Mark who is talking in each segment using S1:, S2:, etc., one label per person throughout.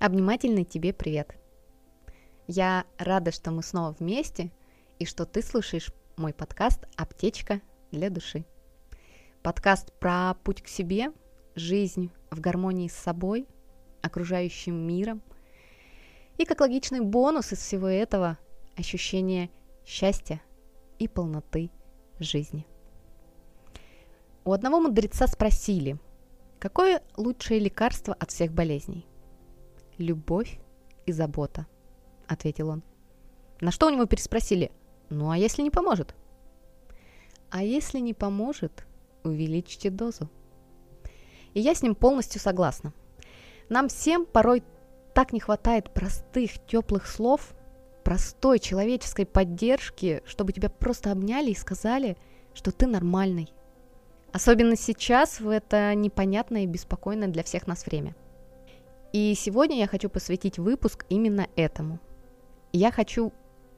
S1: Обнимательный тебе привет. Я рада, что мы снова вместе и что ты слушаешь мой подкаст «Аптечка для души». Подкаст про путь к себе, жизнь в гармонии с собой, окружающим миром. И как логичный бонус из всего этого – ощущение счастья и полноты жизни. У одного мудреца спросили, какое лучшее лекарство от всех болезней? Любовь и забота», — ответил он. На что у него переспросили, «Ну а если не поможет?» «А если не поможет, увеличьте дозу». И я с ним полностью согласна. Нам всем порой так не хватает простых, теплых слов, простой человеческой поддержки, чтобы тебя просто обняли и сказали, что ты нормальный. Особенно сейчас, в это непонятное и беспокойное для всех нас время – и сегодня я хочу посвятить выпуск именно этому. Я хочу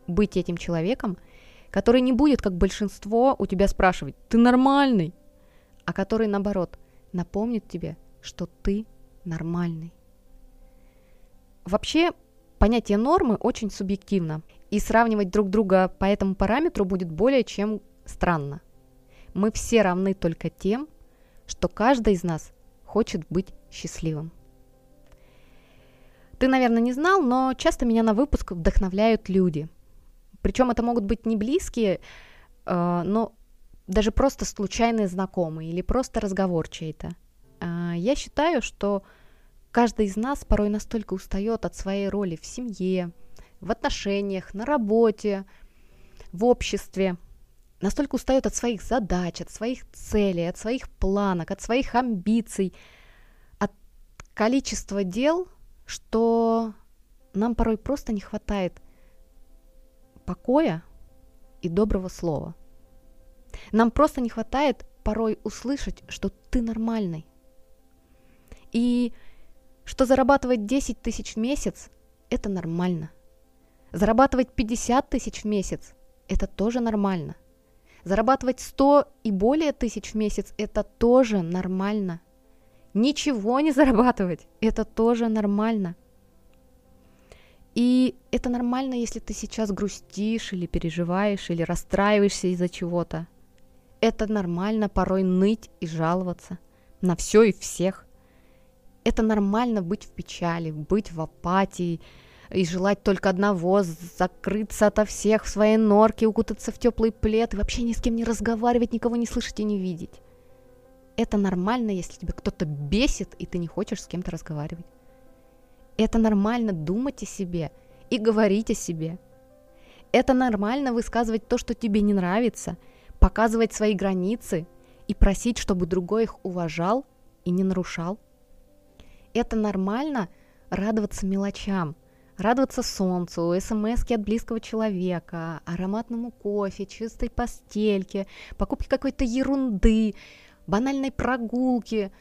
S1: быть этим человеком, который не будет, как большинство, у тебя спрашивать, ты нормальный, а который, наоборот, напомнит тебе, что ты нормальный. Вообще, понятие нормы очень субъективно, и сравнивать друг друга по этому параметру будет более чем странно. Мы все равны только тем, что каждый из нас хочет быть счастливым. Ты, наверное, не знал, но часто меня на выпуск вдохновляют люди. Причем это могут быть не близкие, э, но даже просто случайные знакомые или просто разговор чей-то. Э, я считаю, что каждый из нас порой настолько устает от своей роли в семье, в отношениях, на работе, в обществе, настолько устает от своих задач, от своих целей, от своих планок, от своих амбиций, от количества дел – что нам порой просто не хватает покоя и доброго слова. Нам просто не хватает порой услышать, что ты нормальный. И что зарабатывать 10 тысяч в месяц – это нормально. Зарабатывать 50 тысяч в месяц – это тоже нормально. Зарабатывать 100 и более тысяч в месяц – это тоже нормально – ничего не зарабатывать. Это тоже нормально. И это нормально, если ты сейчас грустишь или переживаешь, или расстраиваешься из-за чего-то. Это нормально порой ныть и жаловаться на все и всех. Это нормально быть в печали, быть в апатии и желать только одного – закрыться ото всех в своей норке, укутаться в теплый плед и вообще ни с кем не разговаривать, никого не слышать и не видеть. Это нормально, если тебя кто-то бесит, и ты не хочешь с кем-то разговаривать. Это нормально думать о себе и говорить о себе. Это нормально высказывать то, что тебе не нравится, показывать свои границы и просить, чтобы другой их уважал и не нарушал. Это нормально радоваться мелочам, радоваться солнцу, смс от близкого человека, ароматному кофе, чистой постельке, покупке какой-то ерунды, банальной прогулки,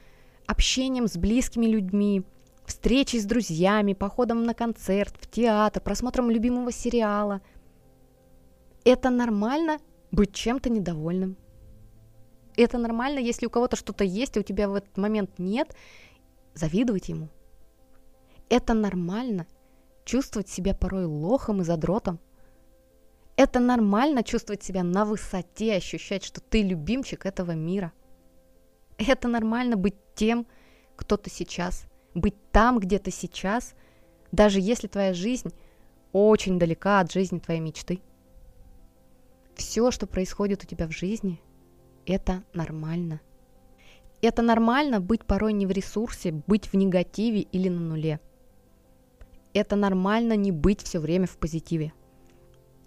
S1: общением с близкими людьми, встречей с друзьями, походом на концерт, в театр, просмотром любимого сериала. Это нормально быть чем-то недовольным. Это нормально, если у кого-то что-то есть, а у тебя в этот момент нет, завидовать ему. Это нормально чувствовать себя порой лохом и задротом. Это нормально чувствовать себя на высоте, ощущать, что ты любимчик этого мира. Это нормально быть тем, кто ты сейчас, быть там, где ты сейчас, даже если твоя жизнь очень далека от жизни твоей мечты. Все, что происходит у тебя в жизни, это нормально. Это нормально быть порой не в ресурсе, быть в негативе или на нуле. Это нормально не быть все время в позитиве.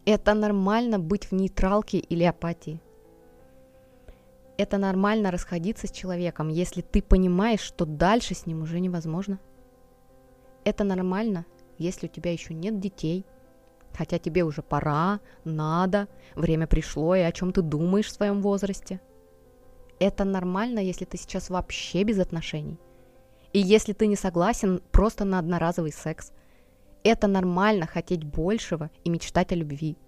S1: Это нормально быть в нейтралке или апатии – это нормально расходиться с человеком, если ты понимаешь, что дальше с ним уже невозможно. Это нормально, если у тебя еще нет детей, хотя тебе уже пора, надо, время пришло, и о чем ты думаешь в своем возрасте. Это нормально, если ты сейчас вообще без отношений. И если ты не согласен просто на одноразовый секс. Это нормально хотеть большего и мечтать о любви.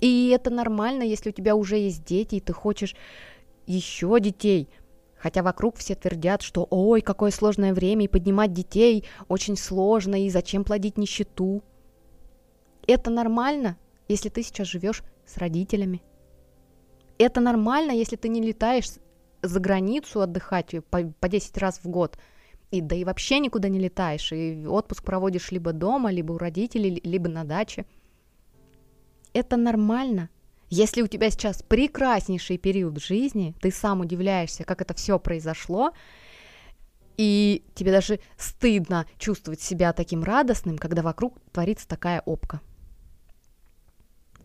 S1: И это нормально, если у тебя уже есть дети, и ты хочешь еще детей. Хотя вокруг все твердят, что ой, какое сложное время, и поднимать детей очень сложно, и зачем плодить нищету. Это нормально, если ты сейчас живешь с родителями. Это нормально, если ты не летаешь за границу отдыхать по, по 10 раз в год, и да и вообще никуда не летаешь, и отпуск проводишь либо дома, либо у родителей, либо на даче. Это нормально, если у тебя сейчас прекраснейший период жизни, ты сам удивляешься, как это все произошло, и тебе даже стыдно чувствовать себя таким радостным, когда вокруг творится такая опка.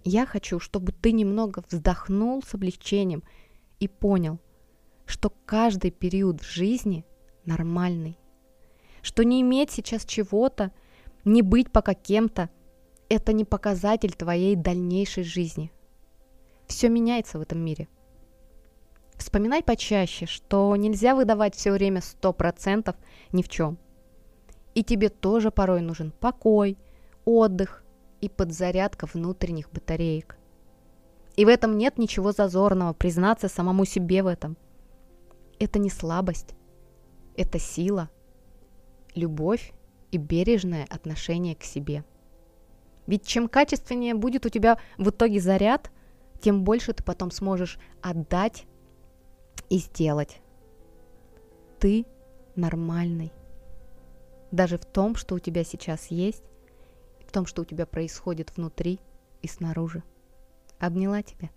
S1: Я хочу, чтобы ты немного вздохнул с облегчением и понял, что каждый период в жизни нормальный, что не иметь сейчас чего-то, не быть пока кем-то, это не показатель твоей дальнейшей жизни. Все меняется в этом мире. Вспоминай почаще, что нельзя выдавать все время 100% ни в чем. И тебе тоже порой нужен покой, отдых и подзарядка внутренних батареек. И в этом нет ничего зазорного, признаться самому себе в этом. Это не слабость, это сила, любовь и бережное отношение к себе. Ведь чем качественнее будет у тебя в итоге заряд, тем больше ты потом сможешь отдать и сделать. Ты нормальный. Даже в том, что у тебя сейчас есть, в том, что у тебя происходит внутри и снаружи. Обняла тебя.